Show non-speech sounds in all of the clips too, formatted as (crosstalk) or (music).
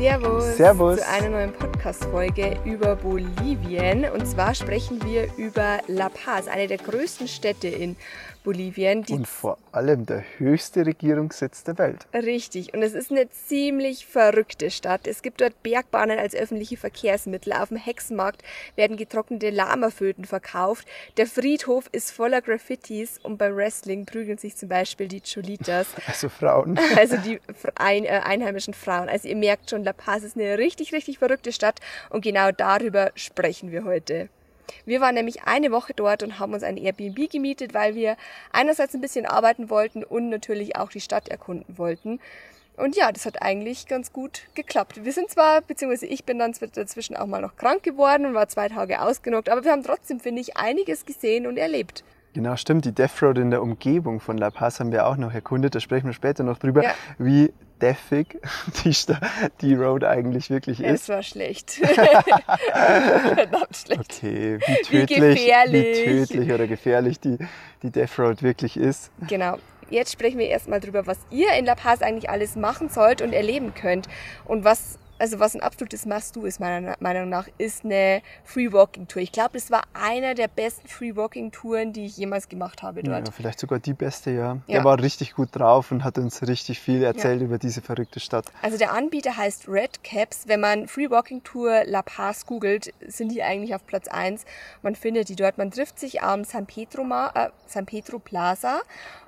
Servus. Servus. Zu einer neuen Podcast-Folge über Bolivien. Und zwar sprechen wir über La Paz, eine der größten Städte in Bolivien. Und vor allem der höchste Regierungssitz der Welt. Richtig. Und es ist eine ziemlich verrückte Stadt. Es gibt dort Bergbahnen als öffentliche Verkehrsmittel. Auf dem Hexenmarkt werden getrocknete Lamaföten verkauft. Der Friedhof ist voller Graffitis und beim Wrestling prügeln sich zum Beispiel die Cholitas. (laughs) Also Frauen. Also die äh, einheimischen Frauen. Also ihr merkt schon, La Paz ist eine richtig, richtig verrückte Stadt und genau darüber sprechen wir heute. Wir waren nämlich eine Woche dort und haben uns ein Airbnb gemietet, weil wir einerseits ein bisschen arbeiten wollten und natürlich auch die Stadt erkunden wollten. Und ja, das hat eigentlich ganz gut geklappt. Wir sind zwar, beziehungsweise ich bin dann dazwischen auch mal noch krank geworden und war zwei Tage ausgenockt, aber wir haben trotzdem, finde ich, einiges gesehen und erlebt. Genau, stimmt. Die Death Road in der Umgebung von La Paz haben wir auch noch erkundet. Da sprechen wir später noch drüber, Ja. wie deathig (laughs) die, die Road eigentlich wirklich ist. Es war schlecht. (laughs) Verdammt schlecht. Okay, wie Wie tödlich, gefährlich. wie tödlich oder gefährlich die, die Death Road wirklich ist. Genau. Jetzt sprechen wir erstmal drüber, was ihr in La Paz eigentlich alles machen sollt und erleben könnt. Und was, also was ein absolutes Must-Do ist, meiner Meinung nach, ist eine Free-Walking-Tour. Ich glaube, das war einer der besten Free-Walking-Touren, die ich jemals gemacht habe Ja, dort. vielleicht sogar die beste, ja. Ja. Der war richtig gut drauf und hat uns richtig viel erzählt über diese verrückte Stadt. Also der Anbieter heißt Red Caps. Wenn man Free Walking Tour La Paz googelt, sind die eigentlich auf Platz 1. Man findet die dort. Man trifft sich am San Pedro, Ma äh, San Pedro Plaza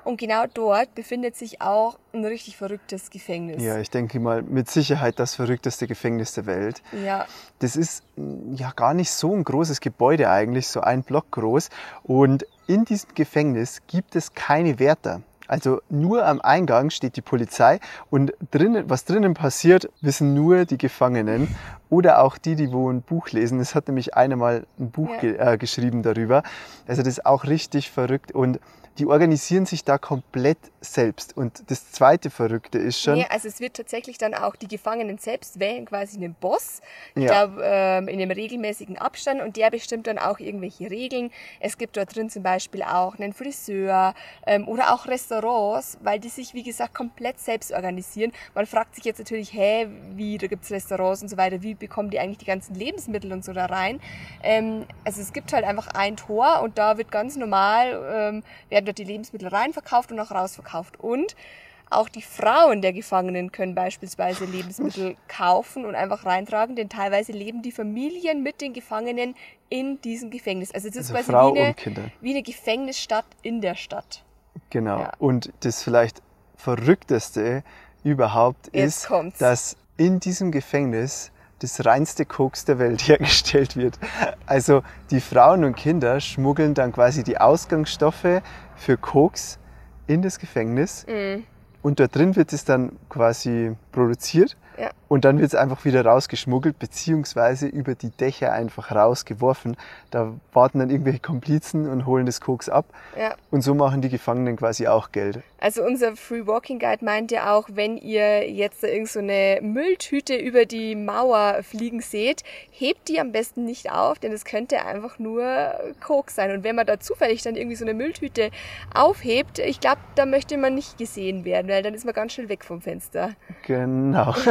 und genau dort befindet sich auch ein richtig verrücktes Gefängnis. Ja, ich denke mal, mit Sicherheit das verrückteste Gefängnis der Welt. ja. Das ist mm, ja gar nicht so ein großes Gebäude eigentlich, so ein Block groß. Und in diesem Gefängnis gibt es keine Wärter. Also nur am Eingang steht die Polizei und drinnen, was drinnen passiert, wissen nur die Gefangenen oder auch die, die wo ein Buch lesen. Es hat nämlich einer mal ein Buch Ja. ge äh, geschrieben darüber. Also das ist auch richtig verrückt und die organisieren sich da komplett selbst. Und das zweite Verrückte ist schon, Nee, also es wird tatsächlich dann auch die Gefangenen selbst wählen quasi einen Boss. Ja. glaube, ähm, in einem regelmäßigen Abstand und der bestimmt dann auch irgendwelche Regeln. Es gibt dort drin zum Beispiel auch einen Friseur ähm, oder auch Restaurants, weil die sich, wie gesagt, komplett selbst organisieren. Man fragt sich jetzt natürlich, hä, wie, da gibt's Restaurants und so weiter, wie bekommen die eigentlich die ganzen Lebensmittel und so da rein? Ähm, also es gibt halt einfach ein Tor und da wird ganz normal, ähm, werden dort die Lebensmittel reinverkauft und auch rausverkauft. Und auch die Frauen der Gefangenen können beispielsweise Lebensmittel kaufen und einfach reintragen, denn teilweise leben die Familien mit den Gefangenen in diesem Gefängnis. Also es ist Also quasi wie, eine, wie eine Gefängnisstadt in der Stadt. Genau. Ja. Und das vielleicht verrückteste überhaupt Jetzt ist, kommt's. dass in diesem Gefängnis das reinste Koks der Welt (laughs) hergestellt wird. Also die Frauen und Kinder schmuggeln dann quasi die Ausgangsstoffe für Koks in das Gefängnis Mhm. und dort drin wird es dann quasi produziert Ja. und dann wird es einfach wieder rausgeschmuggelt beziehungsweise über die Dächer einfach rausgeworfen. Da warten dann irgendwelche Komplizen und holen das Koks ab Ja. und so machen die Gefangenen quasi auch Geld. Also unser Free Walking Guide meint ja auch, wenn ihr jetzt da irgend so eine Mülltüte über die Mauer fliegen seht, hebt die am besten nicht auf, denn es könnte einfach nur Koks sein. Und wenn man da zufällig dann irgendwie so eine Mülltüte aufhebt, ich glaube, da möchte man nicht gesehen werden, weil dann ist man ganz schnell weg vom Fenster. Genau. (laughs)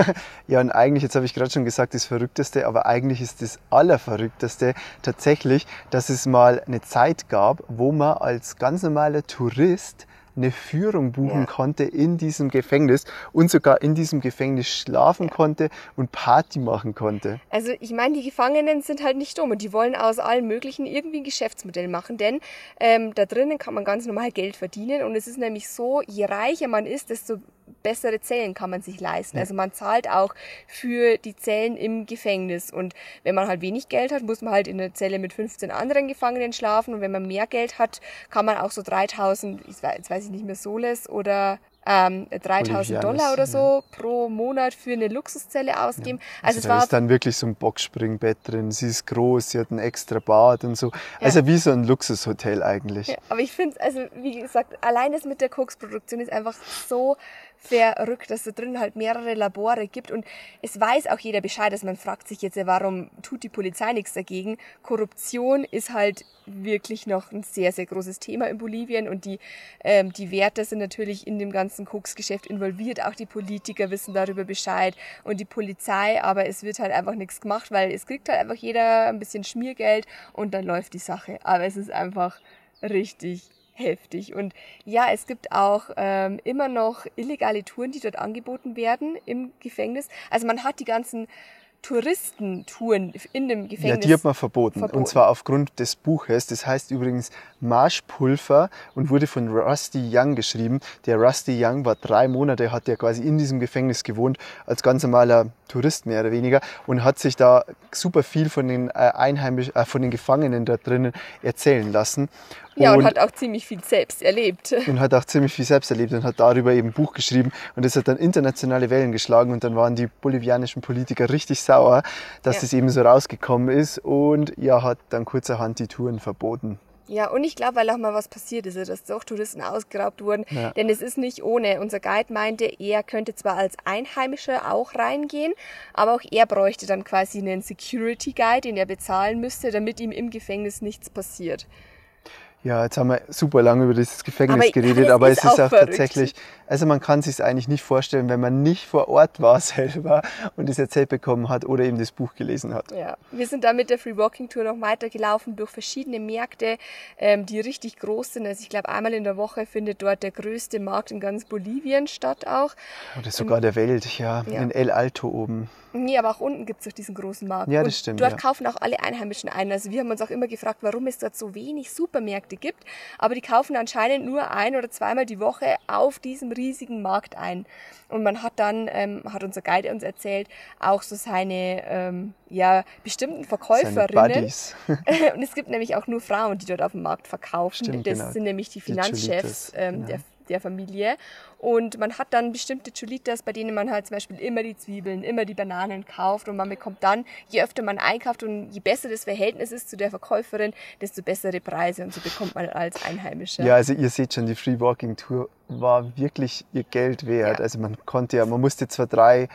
Ja, und eigentlich, jetzt habe ich gerade schon gesagt, das Verrückteste, aber eigentlich ist das Allerverrückteste tatsächlich, dass es mal eine Zeit gab, wo man als ganz normaler Tourist eine Führung buchen Ja. konnte in diesem Gefängnis und sogar in diesem Gefängnis schlafen konnte und Party machen konnte. Also ich meine, die Gefangenen sind halt nicht dumm und die wollen aus allem Möglichen irgendwie ein Geschäftsmodell machen, denn ähm, da drinnen kann man ganz normal Geld verdienen und es ist nämlich so, je reicher man ist, desto bessere Zellen kann man sich leisten. Also man zahlt auch für die Zellen im Gefängnis und wenn man halt wenig Geld hat, muss man halt in einer Zelle mit 15 anderen Gefangenen schlafen und wenn man mehr Geld hat, kann man auch so 3000, ich weiß, jetzt weiß ich nicht mehr, Soles oder ähm, 3000 Bolivianes, Dollar oder so pro Monat für eine Luxuszelle ausgeben. Also, Also, es da war ist dann wirklich so ein Boxspringbett drin. Sie ist groß, sie hat ein extra Bad und so. Also wie so ein Luxushotel eigentlich. Ja, aber ich finde, also wie gesagt, allein das mit der Koksproduktion ist einfach so verrückt, dass da drin halt mehrere Labore gibt und es weiß auch jeder Bescheid, dass man fragt sich jetzt, warum tut die Polizei nichts dagegen. Korruption ist halt wirklich noch ein sehr, sehr großes Thema in Bolivien und die, ähm, die Werte sind natürlich in dem ganzen Koksgeschäft involviert. Auch die Politiker wissen darüber Bescheid und die Polizei, aber es wird halt einfach nichts gemacht, weil es kriegt halt einfach jeder ein bisschen Schmiergeld und dann läuft die Sache. Aber es ist einfach richtig heftig. Und ja, es gibt auch ähm, immer noch illegale Touren, die dort angeboten werden im Gefängnis. Also man hat die ganzen Touristentouren in dem Gefängnis. Ja, die hat man verboten. verboten. Und zwar aufgrund des Buches. Das heißt übrigens Marschpulver und wurde von Rusty Young geschrieben. Der Rusty Young war drei Monate, hat er quasi in diesem Gefängnis gewohnt, als ganz normaler Tourist mehr oder weniger und hat sich da super viel von den äh, Einheimischen, äh, von den Gefangenen da drinnen erzählen lassen. Ja, und, und, hat auch ziemlich viel selbst erlebt. (laughs) Und hat auch ziemlich viel selbst erlebt und hat darüber eben ein Buch geschrieben. Und das hat dann internationale Wellen geschlagen und dann waren die bolivianischen Politiker richtig sauer, dass ja. das eben so rausgekommen ist und ja, hat dann kurzerhand die Touren verboten. Ja, und ich glaube, weil auch mal was passiert ist, dass doch Touristen ausgeraubt wurden. Ja. Denn es ist nicht ohne. Unser Guide meinte, er könnte zwar als Einheimischer auch reingehen, aber auch er bräuchte dann quasi einen Security Guide, den er bezahlen müsste, damit ihm im Gefängnis nichts passiert. Ja, jetzt haben wir super lange über dieses Gefängnis aber geredet, aber es ist auch, auch tatsächlich, also man kann sich eigentlich nicht vorstellen, wenn man nicht vor Ort war (laughs) selber und es erzählt bekommen hat oder eben das Buch gelesen hat. Ja, wir sind da mit der Free Walking Tour noch weitergelaufen durch verschiedene Märkte, ähm, die richtig groß sind. Also ich glaube, einmal in der Woche findet dort der größte Markt in ganz Bolivien statt auch. Oder sogar und, der Welt, ja, ja, in El Alto oben. Nee, aber auch unten gibt es doch diesen großen Markt. Ja, das und stimmt. Dort ja. kaufen auch alle Einheimischen ein. Also wir haben uns auch immer gefragt, warum es dort so wenig Supermärkte gibt. Aber die kaufen anscheinend nur ein oder zweimal die Woche auf diesem riesigen Markt ein. Und man hat dann, ähm, hat unser Guide uns erzählt, auch so seine ähm, ja, bestimmten Verkäuferinnen. (laughs) und es gibt nämlich auch nur Frauen, die dort auf dem Markt verkaufen. Stimmt, das genau. sind nämlich die Finanzchefs die ähm, genau. der der Familie. Und man hat dann bestimmte Chulitas, bei denen man halt zum Beispiel immer die Zwiebeln, immer die Bananen kauft und man bekommt dann, je öfter man einkauft und je besser das Verhältnis ist zu der Verkäuferin, desto bessere Preise und so bekommt man als Einheimischer. Ja, also ihr seht schon, die Free Walking Tour war wirklich ihr Geld wert. Ja. Also man konnte ja, man musste zwar drei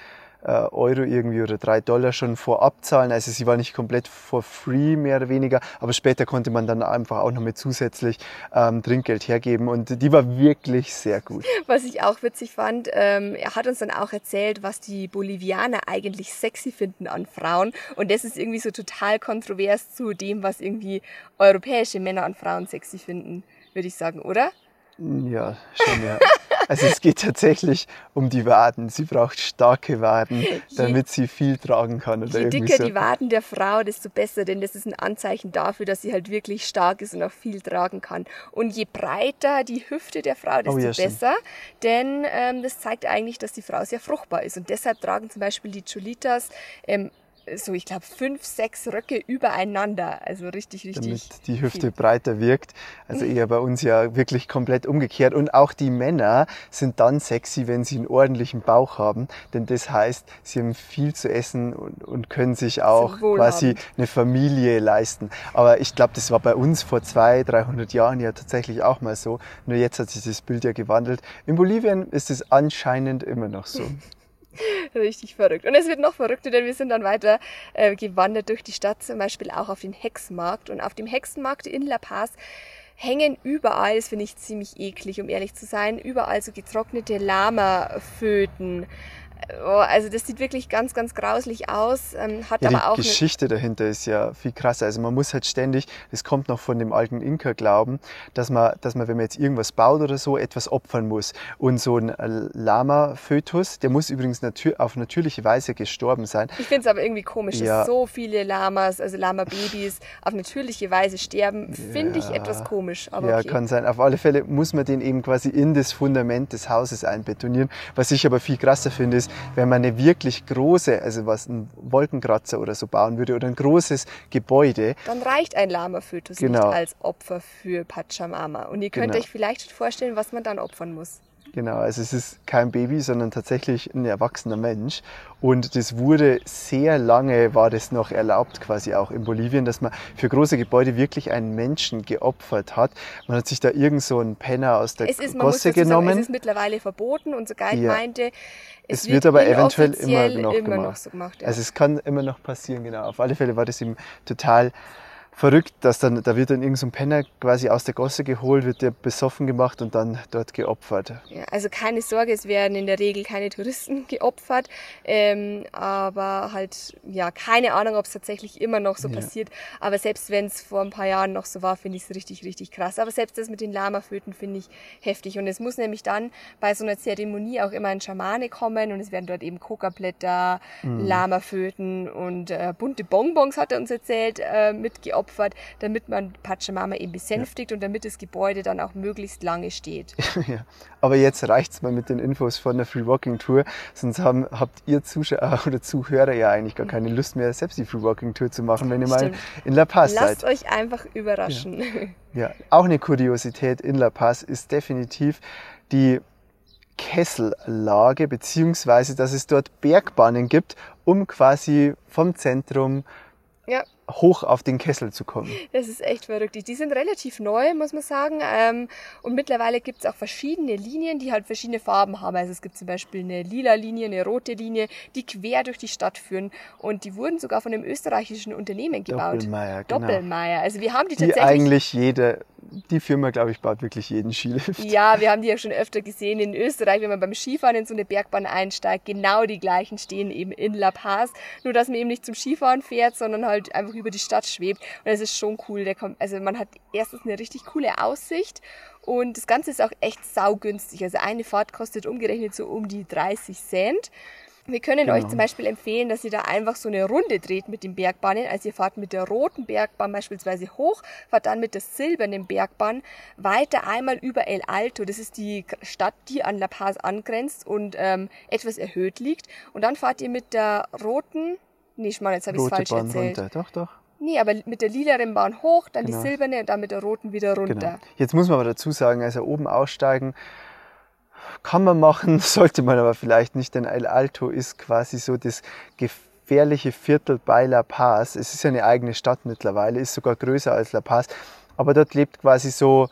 Euro irgendwie oder drei Dollar schon vorab zahlen. Also sie war nicht komplett for free, mehr oder weniger, aber später konnte man dann einfach auch noch mit zusätzlich ähm, Trinkgeld hergeben und die war wirklich sehr gut. Was ich auch witzig fand, ähm, er hat uns dann auch erzählt, was die Bolivianer eigentlich sexy finden an Frauen und das ist irgendwie so total kontrovers zu dem, was irgendwie europäische Männer an Frauen sexy finden, würde ich sagen, oder? Ja, schon ja. (laughs) Also es geht tatsächlich um die Waden. Sie braucht starke Waden, damit sie viel tragen kann. Oder je dicker so. die Waden der Frau, desto besser, denn das ist ein Anzeichen dafür, dass sie halt wirklich stark ist und auch viel tragen kann. Und je breiter die Hüfte der Frau, desto oh, ja, besser, denn ähm, das zeigt eigentlich, dass die Frau sehr fruchtbar ist. Und deshalb tragen zum Beispiel die Cholitas ähm, so, ich glaube, fünf, sechs Röcke übereinander. Also richtig, richtig. Damit die Hüfte viel. breiter wirkt. Also eher bei uns ja wirklich komplett umgekehrt. Und auch die Männer sind dann sexy, wenn sie einen ordentlichen Bauch haben. Denn das heißt, sie haben viel zu essen und, und können sich auch quasi eine Familie leisten. Aber ich glaube, das war bei uns vor zwei, 300 Jahren ja tatsächlich auch mal so. Nur jetzt hat sich das Bild ja gewandelt. In Bolivien ist es anscheinend immer noch so. (laughs) Richtig verrückt. Und es wird noch verrückter, denn wir sind dann weiter äh, gewandert durch die Stadt, zum Beispiel auch auf den Hexenmarkt. Und auf dem Hexenmarkt in La Paz hängen überall, das finde ich ziemlich eklig, um ehrlich zu sein, überall so getrocknete Lamaföten Oh, also das sieht wirklich ganz, ganz grauslich aus. Ähm, hat ja, aber auch die Geschichte dahinter ist ja viel krasser. Also man muss halt ständig, das kommt noch von dem alten Inka-Glauben, dass man, dass man, wenn man jetzt irgendwas baut oder so, etwas opfern muss. Und so ein Lama-Fötus, der muss übrigens natür auf natürliche Weise gestorben sein. Ich finde es aber irgendwie komisch, ja. dass so viele Lamas, also Lama-Babys, auf natürliche Weise sterben. Finde ja. ich etwas komisch. Aber ja, okay. kann sein. Auf alle Fälle muss man den eben quasi in das Fundament des Hauses einbetonieren. Was ich aber viel krasser finde, ist, ist, wenn man eine wirklich große, also was ein Wolkenkratzer oder so bauen würde oder ein großes Gebäude. Dann reicht ein Lama-Fötus genau. nicht als Opfer für Pachamama. Und ihr könnt genau. euch vielleicht vorstellen, was man dann opfern muss. Genau, also es ist kein Baby, sondern tatsächlich ein erwachsener Mensch. Und das wurde sehr lange, war das noch erlaubt quasi auch in Bolivien, dass man für große Gebäude wirklich einen Menschen geopfert hat. Man hat sich da irgend so einen Penner aus der Es ist, Gosse dazu sagen, genommen. es ist mittlerweile verboten. Unser Guide Ja. meinte, es, Es wird aber eventuell immer noch immer gemacht. noch so gemacht. Ja. Also es kann immer noch passieren, genau. Auf alle Fälle war das ihm total verrückt, dass dann, da wird dann irgend so ein Penner quasi aus der Gosse geholt, wird der besoffen gemacht und dann dort geopfert. Ja, also keine Sorge, es werden in der Regel keine Touristen (laughs) geopfert, ähm, aber halt, ja, keine Ahnung, ob es tatsächlich immer noch so Ja. passiert. Aber selbst wenn es vor ein paar Jahren noch so war, finde ich es richtig, richtig krass. Aber selbst das mit den Lamaföten finde ich heftig. Und es muss nämlich dann bei so einer Zeremonie auch immer ein Schamane kommen und es werden dort eben Kokablätter, Mhm. Lamaföten und äh, bunte Bonbons, hat er uns erzählt, äh, mitgeopfert, damit man Pachamama eben besänftigt und damit das Gebäude dann auch möglichst lange steht. (laughs) ja. Aber jetzt reicht's mal mit den Infos von der Free Walking Tour, sonst haben, habt ihr Zuschauer (laughs) oder Zuhörer ja eigentlich gar keine Lust mehr, selbst die Free Walking Tour zu machen, wenn ihr mal Stimmt. in La Paz Lasst seid. euch einfach überraschen. (laughs) Ja, auch eine Kuriosität in La Paz ist definitiv die Kessellage, beziehungsweise dass es dort Bergbahnen gibt, um quasi vom Zentrum Ja, hoch auf den Kessel zu kommen. das ist echt verrückt. Die- Die sind relativ neu, muss man sagen. Ähm, Und mittlerweile gibt es auch verschiedene Linien, die halt verschiedene Farben haben. Also es gibt zum Beispiel eine lila Linie, eine rote Linie, die quer durch die Stadt führen. Und die wurden sogar von einem österreichischen Unternehmen gebaut. Doppelmayr, genau. Doppelmayr. Also wir haben die, Die tatsächlich. eigentlich jede, die Firma, glaube ich, baut wirklich jeden Skilift. Ja, wir haben die ja schon öfter gesehen in Österreich, wenn man beim Skifahren in so eine Bergbahn einsteigt. Genau die gleichen stehen eben in La Paz. Nur, dass man eben nicht zum Skifahren fährt, sondern halt einfach über die Stadt schwebt. Und das ist schon cool. Der kommt, also man hat erstens eine richtig coole Aussicht und das Ganze ist auch echt saugünstig. Also eine Fahrt kostet umgerechnet so um die 30 Cent. Wir können euch Genau. zum Beispiel empfehlen, dass ihr da einfach so eine Runde dreht mit den Bergbahnen. Also ihr fahrt mit der roten Bergbahn beispielsweise hoch, fahrt dann mit der silbernen Bergbahn weiter einmal über El Alto. Das ist die Stadt, die an La Paz angrenzt und ähm, etwas erhöht liegt. Und dann fahrt ihr mit der roten, nee, Schmarrn, jetzt habe ich es falsch Bahn erzählt. runter, doch, doch. Nee, aber mit der lilaren Bahn hoch, dann Genau. die silberne und dann mit der roten wieder runter. Genau. Jetzt muss man aber dazu sagen, also oben aussteigen kann man machen, (laughs) sollte man aber vielleicht nicht, denn El Alto ist quasi so das gefährliche Viertel bei La Paz. Es ist ja eine eigene Stadt mittlerweile, ist sogar größer als La Paz, aber dort lebt quasi so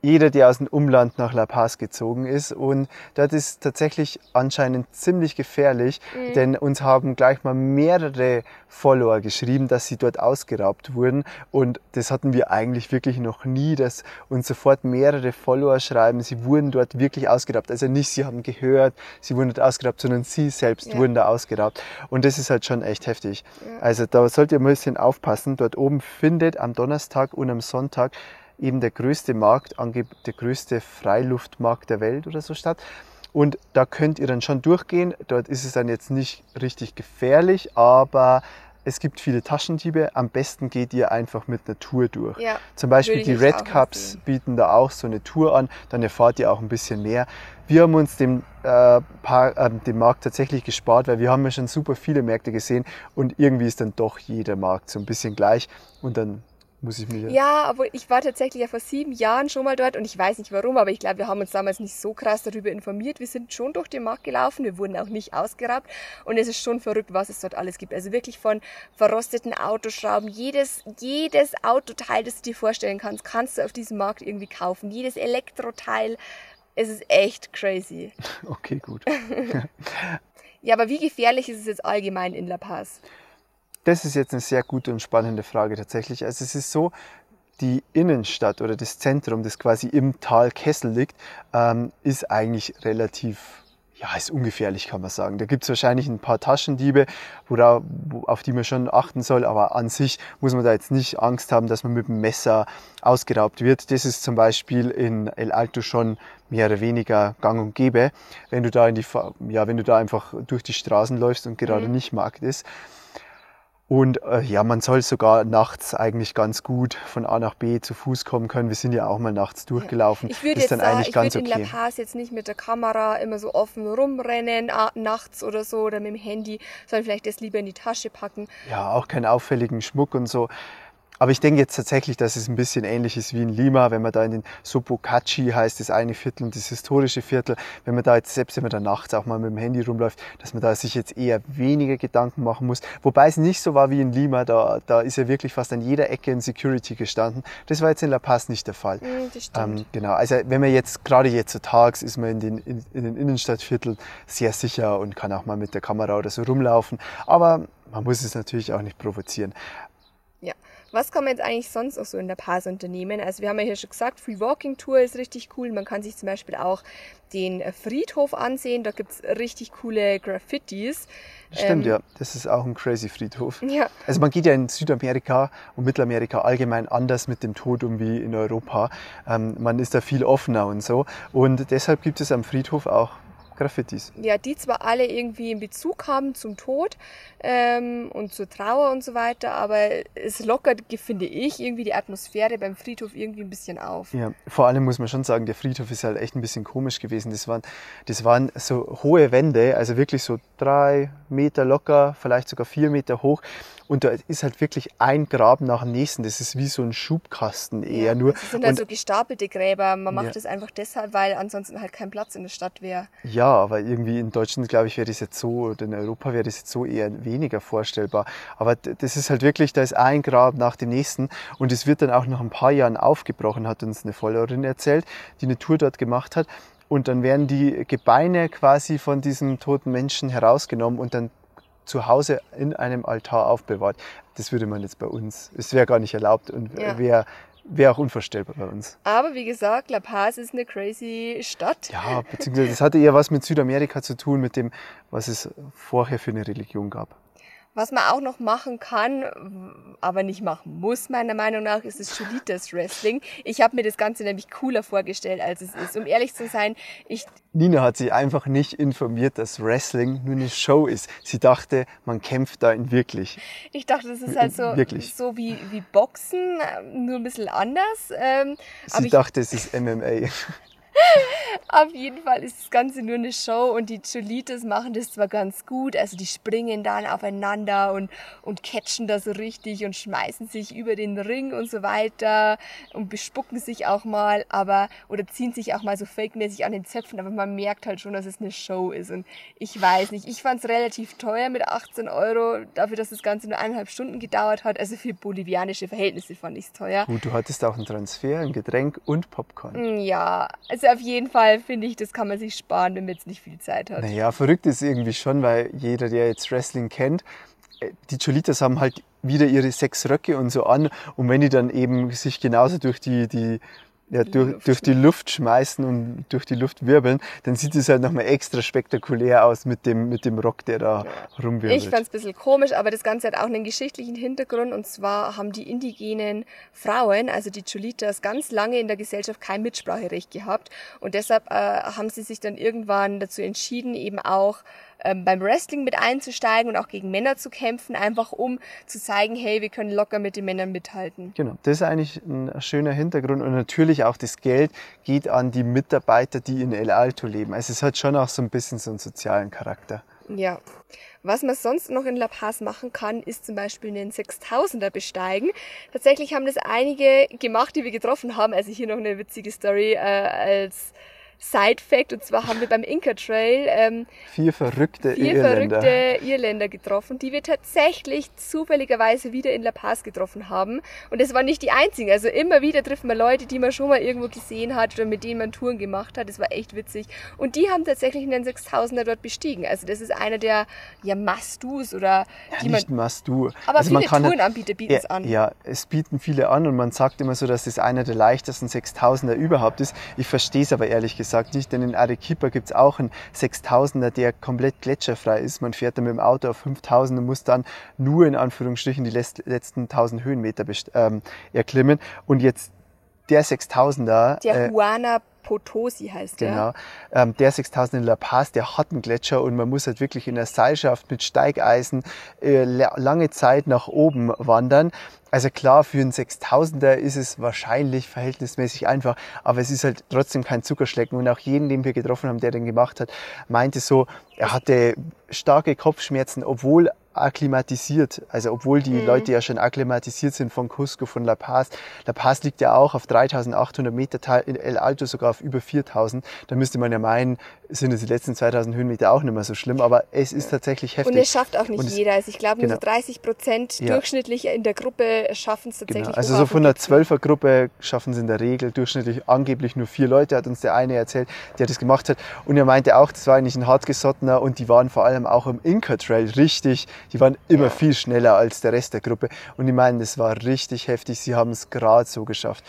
jeder, der aus dem Umland nach La Paz gezogen ist. Und dort ist tatsächlich anscheinend ziemlich gefährlich, denn uns haben gleich mal mehrere Follower geschrieben, dass sie dort ausgeraubt wurden. Und das hatten wir eigentlich wirklich noch nie, dass uns sofort mehrere Follower schreiben, sie wurden dort wirklich ausgeraubt. Also nicht, sie haben gehört, sie wurden dort ausgeraubt, sondern sie selbst Ja. wurden da ausgeraubt. Und das ist halt schon echt heftig. Also da sollt ihr ein bisschen aufpassen. Dort oben findet am Donnerstag und am Sonntag eben der größte Markt, der größte Freiluftmarkt der Welt oder so statt. Und da könnt ihr dann schon durchgehen. Dort ist es dann jetzt nicht richtig gefährlich, aber es gibt viele Taschendiebe. Am besten geht ihr einfach mit einer Tour durch. Ja, Zum Beispiel die Red Cups empfehlen. bieten da auch so eine Tour an. Dann erfahrt ihr auch ein bisschen mehr. Wir haben uns den, äh, Par- äh, den Markt tatsächlich gespart, weil wir haben ja schon super viele Märkte gesehen und irgendwie ist dann doch jeder Markt so ein bisschen gleich. Und dann muss ich mir Ja, obwohl ich war tatsächlich ja vor sieben Jahren schon mal dort und ich weiß nicht warum, aber ich glaube, wir haben uns damals nicht so krass darüber informiert. Wir sind schon durch den Markt gelaufen, wir wurden auch nicht ausgeraubt und es ist schon verrückt, was es dort alles gibt. Also wirklich von verrosteten Autoschrauben, jedes, jedes Autoteil, das du dir vorstellen kannst, kannst du auf diesem Markt irgendwie kaufen. Jedes Elektroteil. Es ist echt crazy. (laughs) Okay, gut. (laughs) (laughs) Ja, aber wie gefährlich ist es jetzt allgemein in La Paz? Das ist jetzt eine sehr gute und spannende Frage tatsächlich. Also es ist so, die Innenstadt oder das Zentrum, das quasi im Tal Kessel liegt, ähm, ist eigentlich relativ, ja, ist ungefährlich, kann man sagen. Da gibt es wahrscheinlich ein paar Taschendiebe, wora- wo, auf die man schon achten soll, aber an sich muss man da jetzt nicht Angst haben, dass man mit dem Messer ausgeraubt wird. Das ist zum Beispiel in El Alto schon mehr oder weniger gang und gäbe, wenn du da in die, ja, wenn du da einfach durch die Straßen läufst und gerade nicht Markt ist. Und äh, ja, man soll sogar nachts eigentlich ganz gut von A nach B zu Fuß kommen können. Wir sind ja auch mal nachts durchgelaufen. Ich würde jetzt dann sagen, ich würde in okay. La Paz jetzt nicht mit der Kamera immer so offen rumrennen, nachts oder so, oder mit dem Handy, sondern vielleicht das lieber in die Tasche packen. Ja, auch keinen auffälligen Schmuck und so. Aber ich denke jetzt tatsächlich, dass es ein bisschen ähnlich ist wie in Lima, wenn man da in den Sopocachi heißt das eine Viertel und das historische Viertel, wenn man da jetzt, selbst wenn man da nachts auch mal mit dem Handy rumläuft, dass man da sich jetzt eher weniger Gedanken machen muss. Wobei es nicht so war wie in Lima, da, da ist ja wirklich fast an jeder Ecke ein Security gestanden. Das war jetzt in La Paz nicht der Fall. Mm, das stimmt. Ähm, genau, also wenn man jetzt, gerade jetzt so tags, ist man in den, in, in den Innenstadtvierteln sehr sicher und kann auch mal mit der Kamera oder so rumlaufen. Aber man muss es natürlich auch nicht provozieren. Was kann man jetzt eigentlich sonst auch so in der Paz unternehmen? Also wir haben ja hier schon gesagt, Free Walking Tour ist richtig cool. Man kann sich zum Beispiel auch den Friedhof ansehen. Da gibt es richtig coole Graffitis. Stimmt, ähm, ja. Das ist auch ein crazy Friedhof. Ja. Also man geht ja in Südamerika und Mittelamerika allgemein anders mit dem Tod um wie in Europa. Ähm, man ist da viel offener und so. Und deshalb gibt es am Friedhof auch Graffitis. Ja, die zwar alle irgendwie in Bezug haben zum Tod ähm, und zur Trauer und so weiter, aber es lockert, finde ich, irgendwie die Atmosphäre beim Friedhof irgendwie ein bisschen auf. Ja, vor allem muss man schon sagen, der Friedhof ist halt echt ein bisschen komisch gewesen. Das waren, das waren so hohe Wände, also wirklich so drei Meter locker, vielleicht sogar vier Meter hoch. Und da ist halt wirklich ein Graben nach dem nächsten. Das ist wie so ein Schubkasten eher ja, nur. Das sind halt so gestapelte Gräber. Man macht ja. das einfach deshalb, weil ansonsten halt kein Platz in der Stadt wäre. Ja, aber irgendwie in Deutschland, glaube ich, wäre das jetzt so, oder in Europa wäre das jetzt so eher weniger vorstellbar. Aber das ist halt wirklich, da ist ein Grab nach dem nächsten. Und es wird dann auch nach ein paar Jahren aufgebrochen, hat uns eine Followerin erzählt, die eine Tour dort gemacht hat. Und dann werden die Gebeine quasi von diesem toten Menschen herausgenommen und dann zu Hause in einem Altar aufbewahrt. Das würde man jetzt bei uns, es wäre gar nicht erlaubt und ja. wäre wäre auch unvorstellbar bei uns. Aber wie gesagt, La Paz ist eine crazy Stadt. Ja, beziehungsweise das hatte eher was mit Südamerika zu tun, mit dem, was es vorher für eine Religion gab. Was man auch noch machen kann, aber nicht machen muss, meiner Meinung nach, ist das Chulitas Wrestling. Ich habe mir das Ganze nämlich cooler vorgestellt, als es ist. Um ehrlich zu sein, ich... Nina hat sich einfach nicht informiert, dass Wrestling nur eine Show ist. Sie dachte, man kämpft da in wirklich. Ich dachte, das ist halt so, wirklich. so wie, wie Boxen, nur ein bisschen anders. Ähm, Sie dachte, es ist MMA. Auf jeden Fall ist das Ganze nur eine Show und die Cholitas machen das zwar ganz gut, also die springen dann aufeinander und, und catchen da so richtig und schmeißen sich über den Ring und so weiter und bespucken sich auch mal, aber, oder ziehen sich auch mal so fake-mäßig an den Zöpfen, aber man merkt halt schon, dass es eine Show ist und ich weiß nicht, ich fand es relativ teuer mit 18 Euro, dafür, dass das Ganze nur eineinhalb Stunden gedauert hat, also für bolivianische Verhältnisse fand ich es teuer. Gut, du hattest auch einen Transfer, ein Getränk und Popcorn. Ja, also auf jeden Fall finde ich, das kann man sich sparen, wenn man jetzt nicht viel Zeit hat. Naja, verrückt ist irgendwie schon, weil jeder, der jetzt Wrestling kennt, äh, die Cholitas haben halt wieder ihre sechs Röcke und so an. Und wenn die dann eben sich genauso durch die, die ja, durch, durch die Luft schmeißen und durch die Luft wirbeln, dann sieht es halt nochmal extra spektakulär aus mit dem, mit dem Rock, der da ja. rumwirbelt. Ich fand es ein bisschen komisch, aber das Ganze hat auch einen geschichtlichen Hintergrund und zwar haben die indigenen Frauen, also die Cholitas, ganz lange in der Gesellschaft kein Mitspracherecht gehabt und deshalb äh, haben sie sich dann irgendwann dazu entschieden, eben auch ähm, beim Wrestling mit einzusteigen und auch gegen Männer zu kämpfen, einfach um zu zeigen, hey, wir können locker mit den Männern mithalten. Genau, das ist eigentlich ein schöner Hintergrund und natürlich auch das Geld geht an die Mitarbeiter, die in El Alto leben. Also es hat schon auch so ein bisschen so einen sozialen Charakter. Ja. Was man sonst noch in La Paz machen kann, ist zum Beispiel einen 6000er besteigen. Tatsächlich haben das einige gemacht, die wir getroffen haben. Also hier noch eine witzige Story äh, als Side-Fact, und zwar haben wir beim Inca Trail ähm, vier verrückte vier Irländer. verrückte Irländer getroffen, die wir tatsächlich zufälligerweise wieder in La Paz getroffen haben. Und es waren nicht die einzigen. Also immer wieder treffen wir Leute, die man schon mal irgendwo gesehen hat oder mit denen man Touren gemacht hat. Das war echt witzig. Und die haben tatsächlich einen 6000er dort bestiegen. Also das ist einer der ja, Must-Dos oder ja, die nicht Must-Do. Aber also viele Tourenanbieter bieten ja, es an. Ja, es bieten viele an und man sagt immer so, dass das einer der leichtesten 6000er überhaupt ist. Ich verstehe es aber ehrlich gesagt gesagt nicht, denn in Arequipa gibt es auch einen 6000er, der komplett gletscherfrei ist. Man fährt dann mit dem Auto auf 5000 und muss dann nur in Anführungsstrichen die letzten 1000 Höhenmeter ähm, erklimmen. Und jetzt der 6000er. Der äh, Juana Potosi heißt der. Genau. Ähm, der 6000 in La Paz, der hat einen Gletscher und man muss halt wirklich in der Seilschaft mit Steigeisen äh, lange Zeit nach oben wandern. Also klar, für einen 6000er ist es wahrscheinlich verhältnismäßig einfach, aber es ist halt trotzdem kein Zuckerschlecken. Und auch jeden, den wir getroffen haben, der den gemacht hat, meinte so, er hatte starke Kopfschmerzen, obwohl akklimatisiert. Also obwohl die mhm. Leute ja schon akklimatisiert sind von Cusco, von La Paz. La Paz liegt ja auch auf 3800 Meter, in El Alto sogar auf über 4000. Da müsste man ja meinen, sind es die letzten 2000 Höhenmeter auch nicht mehr so schlimm, aber es ist tatsächlich heftig. Und es schafft auch nicht jeder. Also ich glaube, nur genau. so 30 Prozent ja. durchschnittlich in der Gruppe schaffen es tatsächlich. Genau. Also so von einer 12er Gruppe schaffen es in der Regel durchschnittlich angeblich nur vier Leute, hat uns der eine erzählt, der das gemacht hat. Und er meinte auch, das war eigentlich ein hartgesottener und die waren vor allem auch im Inca Trail richtig, die waren immer ja. viel schneller als der Rest der Gruppe. Und die meinen, das war richtig heftig, sie haben es gerade so geschafft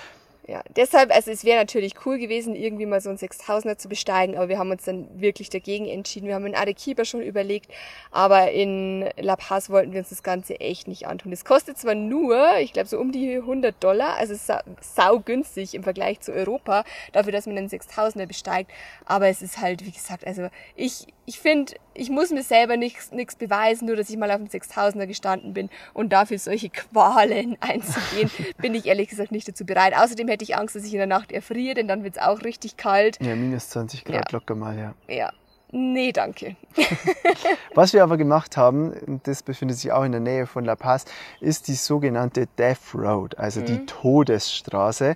ja, deshalb, also es wäre natürlich cool gewesen, irgendwie mal so ein 6000er zu besteigen, aber wir haben uns dann wirklich dagegen entschieden. Wir haben in Arequipa schon überlegt, aber in La Paz wollten wir uns das Ganze echt nicht antun. Es kostet zwar nur, ich glaube so um die 100 Dollar, also sa sau günstig im Vergleich zu Europa, dafür, dass man einen 6000er besteigt, aber es ist halt, wie gesagt, also ich, ich finde, ich muss mir selber nichts beweisen, nur dass ich mal auf dem 6000er gestanden bin und dafür solche Qualen (laughs) einzugehen, bin ich ehrlich gesagt nicht dazu bereit. Außerdem hätte ich Angst, dass ich in der Nacht erfriere, denn dann wird es auch richtig kalt. Ja, minus 20 Grad ja. locker mal, ja. Ja. Nee, danke. (laughs) Was wir aber gemacht haben, und das befindet sich auch in der Nähe von La Paz, ist die sogenannte Death Road, also mhm. die Todesstraße.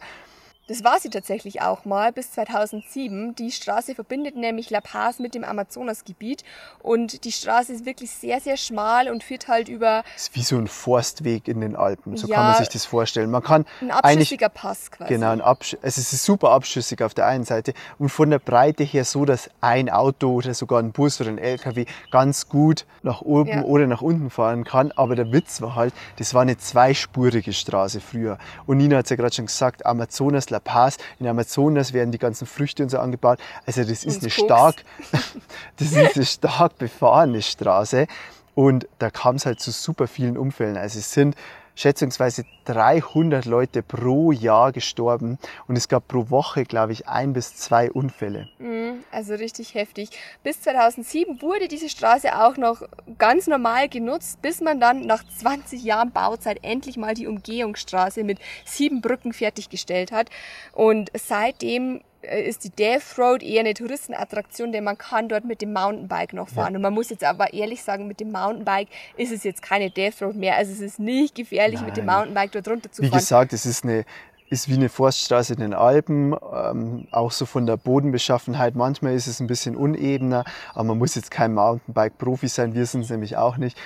Das war sie tatsächlich auch mal bis 2007. Die Straße verbindet nämlich La Paz mit dem Amazonasgebiet und die Straße ist wirklich sehr, sehr schmal und führt halt über... Das ist wie so ein Forstweg in den Alpen, so ja, kann man sich das vorstellen. Man kann ein abschüssiger Pass quasi. Genau, ein Absch also es ist super abschüssig auf der einen Seite und von der Breite her so, dass ein Auto oder sogar ein Bus oder ein LKW ganz gut nach oben ja. oder nach unten fahren kann. Aber der Witz war halt, das war eine zweispurige Straße früher. Und Nina hat es ja gerade schon gesagt, Amazonas La Paz, in Amazonas werden die ganzen Früchte und so angebaut. Also das ist, eine stark, (laughs) das ist eine stark befahrene Straße. Und da kam es halt zu super vielen Unfällen. Also es sind schätzungsweise 300 Leute pro Jahr gestorben und es gab pro Woche, glaube ich, ein bis zwei Unfälle. Mhm, also richtig heftig. Bis 2007 wurde diese Straße auch noch ganz normal genutzt, bis man dann nach 20 Jahren Bauzeit endlich mal die Umgehungsstraße mit sieben Brücken fertiggestellt hat. Und seitdem ist die Death Road eher eine Touristenattraktion, denn man kann dort mit dem Mountainbike noch fahren. Ja. Und man muss jetzt aber ehrlich sagen, mit dem Mountainbike ist es jetzt keine Death Road mehr. Also es ist nicht gefährlich, Nein. mit dem Mountainbike dort runter zu fahren. Wie gesagt, es ist eine ist wie eine Forststraße in den Alpen, ähm, auch so von der Bodenbeschaffenheit. Manchmal ist es ein bisschen unebener, aber man muss jetzt kein Mountainbike-Profi sein, wir sind es nämlich auch nicht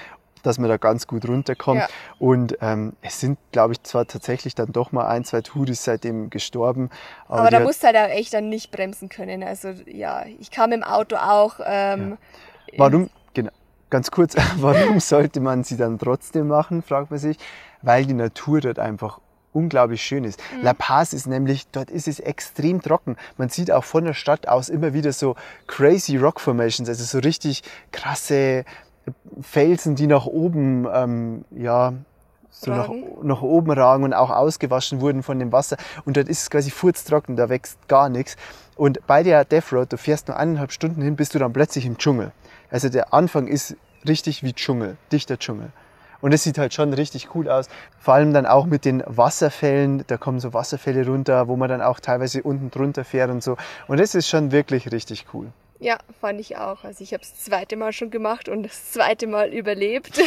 dass man da ganz gut runterkommt. Ja. Und ähm, es sind, glaube ich, zwar tatsächlich dann doch mal ein, zwei Touris seitdem gestorben. Aber, aber da musst du halt auch echt dann nicht bremsen können. Also ja, ich kam im Auto auch. Ähm, ja. Warum, genau, ganz kurz, (laughs) warum sollte man sie dann trotzdem machen, fragt man sich. Weil die Natur dort einfach unglaublich schön ist. Mhm. La Paz ist nämlich, dort ist es extrem trocken. Man sieht auch von der Stadt aus immer wieder so crazy Rock Formations, also so richtig krasse Felsen, die nach oben, ähm, ja, so nach, nach, oben ragen und auch ausgewaschen wurden von dem Wasser. Und dort ist es quasi furztrocken, da wächst gar nichts. Und bei der Death Road, du fährst nur eineinhalb Stunden hin, bist du dann plötzlich im Dschungel. Also der Anfang ist richtig wie Dschungel, dichter Dschungel. Und es sieht halt schon richtig cool aus. Vor allem dann auch mit den Wasserfällen. Da kommen so Wasserfälle runter, wo man dann auch teilweise unten drunter fährt und so. Und das ist schon wirklich richtig cool. Ja, fand ich auch. Also ich habe es das zweite Mal schon gemacht und das zweite Mal überlebt.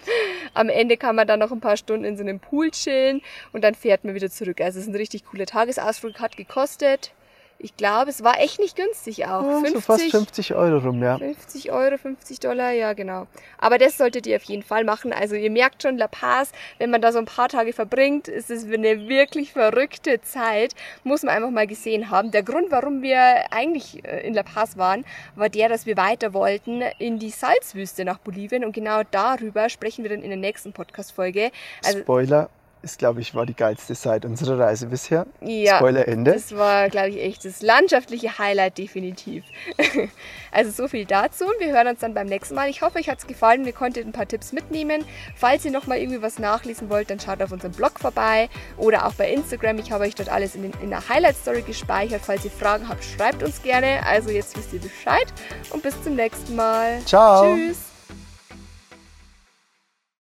(laughs) Am Ende kann man dann noch ein paar Stunden in so einem Pool chillen und dann fährt man wieder zurück. Also es ist ein richtig cooler Tagesausflug, hat gekostet ich glaube, es war echt nicht günstig auch. Ja, 50, so fast 50 Euro rum, ja. 50 Euro, 50 Dollar, ja genau. Aber das solltet ihr auf jeden Fall machen. Also ihr merkt schon, La Paz, wenn man da so ein paar Tage verbringt, ist es eine wirklich verrückte Zeit. Muss man einfach mal gesehen haben. Der Grund, warum wir eigentlich äh, in La Paz waren, war der, dass wir weiter wollten in die Salzwüste nach Bolivien. Und genau darüber sprechen wir dann in der nächsten Podcast-Folge. Also, Spoiler, ist, glaube ich, war die geilste Zeit unserer Reise bisher. Ja. Spoiler Ende. Das war, glaube ich, echt das landschaftliche Highlight definitiv. (laughs) also so viel dazu und wir hören uns dann beim nächsten Mal. Ich hoffe, euch hat es gefallen. Wir konnten ein paar Tipps mitnehmen. Falls ihr noch mal irgendwie was nachlesen wollt, dann schaut auf unserem Blog vorbei oder auch bei Instagram. Ich habe euch dort alles in, den, in der Highlight Story gespeichert. Falls ihr Fragen habt, schreibt uns gerne. Also jetzt wisst ihr Bescheid und bis zum nächsten Mal. Ciao. Tschüss.